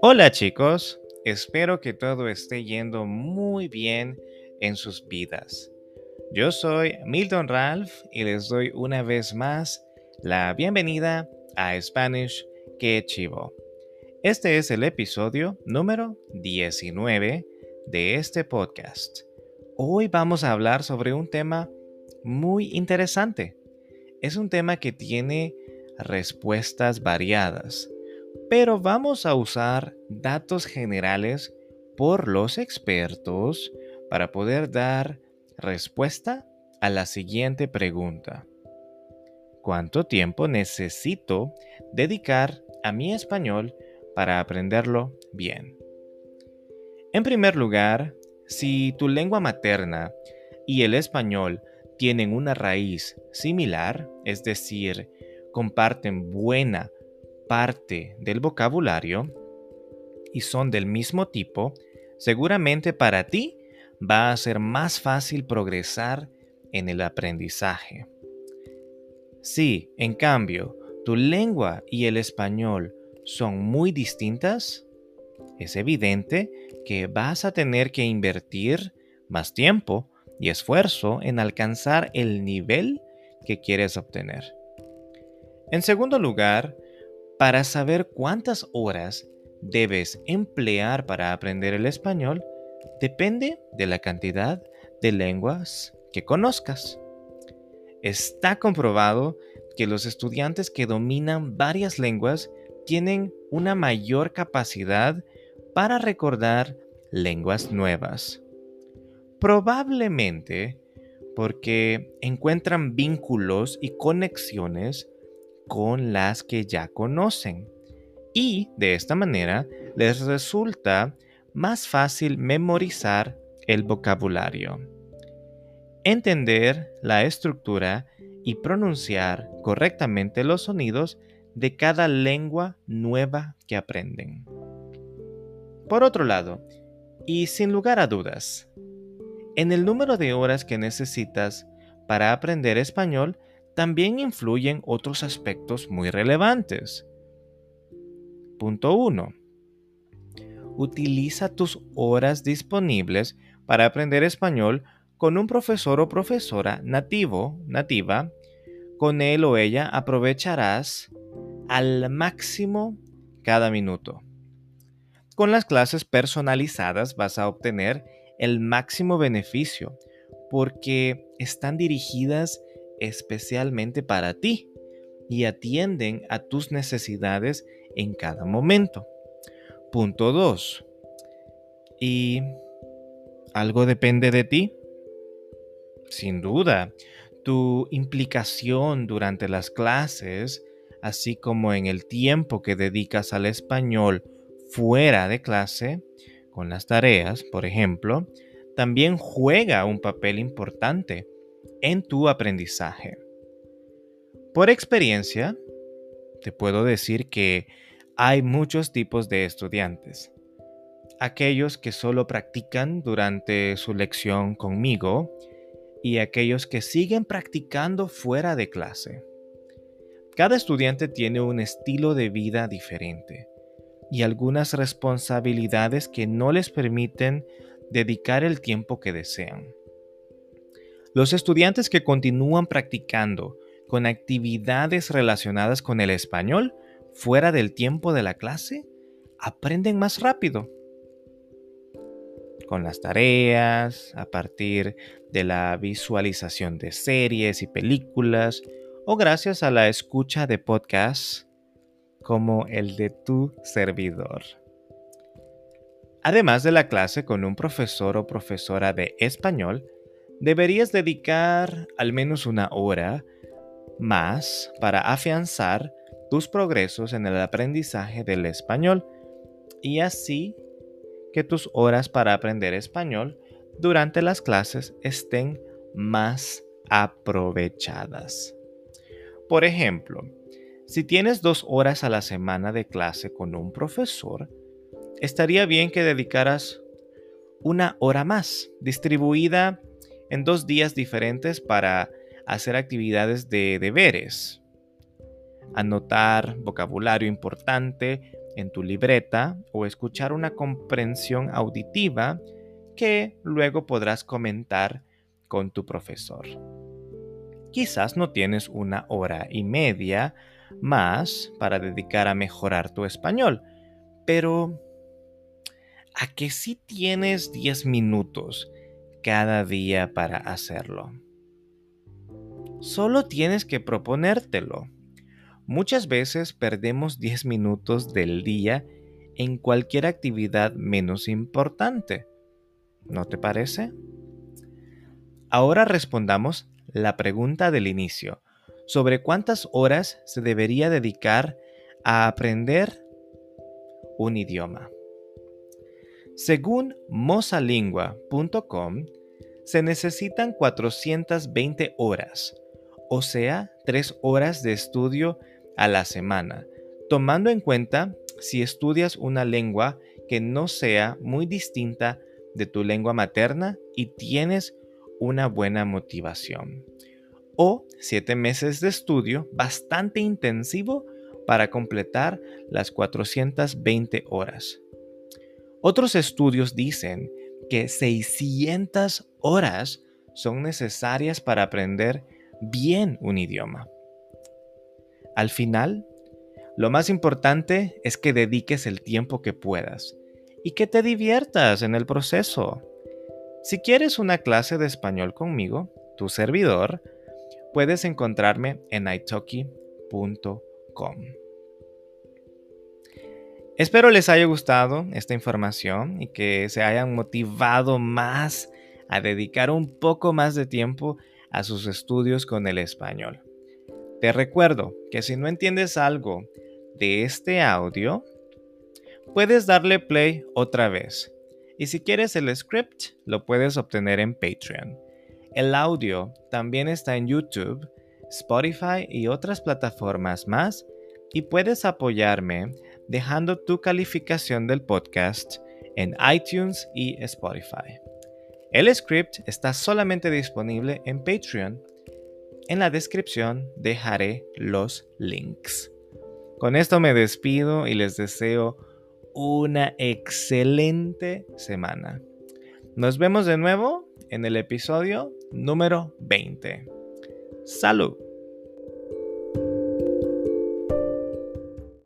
Hola chicos, espero que todo esté yendo muy bien en sus vidas. Yo soy Milton Ralph y les doy una vez más la bienvenida a Spanish Que Chivo. Este es el episodio número 19 de este podcast. Hoy vamos a hablar sobre un tema muy interesante. Es un tema que tiene respuestas variadas pero vamos a usar datos generales por los expertos para poder dar respuesta a la siguiente pregunta. ¿Cuánto tiempo necesito dedicar a mi español para aprenderlo bien? En primer lugar, si tu lengua materna y el español tienen una raíz similar, es decir, comparten buena parte del vocabulario y son del mismo tipo, seguramente para ti va a ser más fácil progresar en el aprendizaje. Si, en cambio, tu lengua y el español son muy distintas, es evidente que vas a tener que invertir más tiempo y esfuerzo en alcanzar el nivel que quieres obtener. En segundo lugar, para saber cuántas horas debes emplear para aprender el español depende de la cantidad de lenguas que conozcas. Está comprobado que los estudiantes que dominan varias lenguas tienen una mayor capacidad para recordar lenguas nuevas. Probablemente porque encuentran vínculos y conexiones con las que ya conocen. Y de esta manera les resulta más fácil memorizar el vocabulario. Entender la estructura y pronunciar correctamente los sonidos de cada lengua nueva que aprenden. Por otro lado, y sin lugar a dudas, en el número de horas que necesitas para aprender español también influyen otros aspectos muy relevantes. Punto 1. Utiliza tus horas disponibles para aprender español con un profesor o profesora nativo, nativa. Con él o ella aprovecharás al máximo cada minuto. Con las clases personalizadas vas a obtener el máximo beneficio porque están dirigidas especialmente para ti y atienden a tus necesidades en cada momento. Punto 2. ¿Y algo depende de ti? Sin duda, tu implicación durante las clases, así como en el tiempo que dedicas al español fuera de clase, con las tareas, por ejemplo, también juega un papel importante en tu aprendizaje. Por experiencia, te puedo decir que hay muchos tipos de estudiantes. Aquellos que solo practican durante su lección conmigo y aquellos que siguen practicando fuera de clase. Cada estudiante tiene un estilo de vida diferente y algunas responsabilidades que no les permiten dedicar el tiempo que desean. Los estudiantes que continúan practicando con actividades relacionadas con el español fuera del tiempo de la clase aprenden más rápido. Con las tareas, a partir de la visualización de series y películas, o gracias a la escucha de podcasts como el de tu servidor. Además de la clase con un profesor o profesora de español, deberías dedicar al menos una hora más para afianzar tus progresos en el aprendizaje del español y así que tus horas para aprender español durante las clases estén más aprovechadas. Por ejemplo, si tienes dos horas a la semana de clase con un profesor, estaría bien que dedicaras una hora más, distribuida en dos días diferentes para hacer actividades de deberes. anotar vocabulario importante en tu libreta o escuchar una comprensión auditiva que luego podrás comentar con tu profesor. Quizás no tienes una hora y media más para dedicar a mejorar tu español, pero ¿a que sí tienes 10 minutos cada día para hacerlo? Solo tienes que proponértelo. Muchas veces perdemos 10 minutos del día en cualquier actividad menos importante. ¿No te parece? Ahora respondamos la pregunta del inicio sobre cuántas horas se debería dedicar a aprender un idioma. Según mosalingua.com, se necesitan 420 horas, o sea, 3 horas de estudio a la semana, tomando en cuenta si estudias una lengua que no sea muy distinta de tu lengua materna y tienes una buena motivación. O siete meses de estudio bastante intensivo para completar las 420 horas. Otros estudios dicen que 600 horas son necesarias para aprender bien un idioma. Al final, lo más importante es que dediques el tiempo que puedas y que te diviertas en el proceso. Si quieres una clase de español conmigo, tu servidor, puedes encontrarme en italki.com. Espero les haya gustado esta información y que se hayan motivado más a dedicar un poco más de tiempo a sus estudios con el español. Te recuerdo que si no entiendes algo de este audio, puedes darle play otra vez. Y si quieres el script, lo puedes obtener en Patreon. El audio también está en YouTube, Spotify y otras plataformas más y puedes apoyarme dejando tu calificación del podcast en iTunes y Spotify. El script está solamente disponible en Patreon en la descripción dejaré los links. Con esto me despido y les deseo una excelente semana. Nos vemos de nuevo en el episodio número 20. Salud.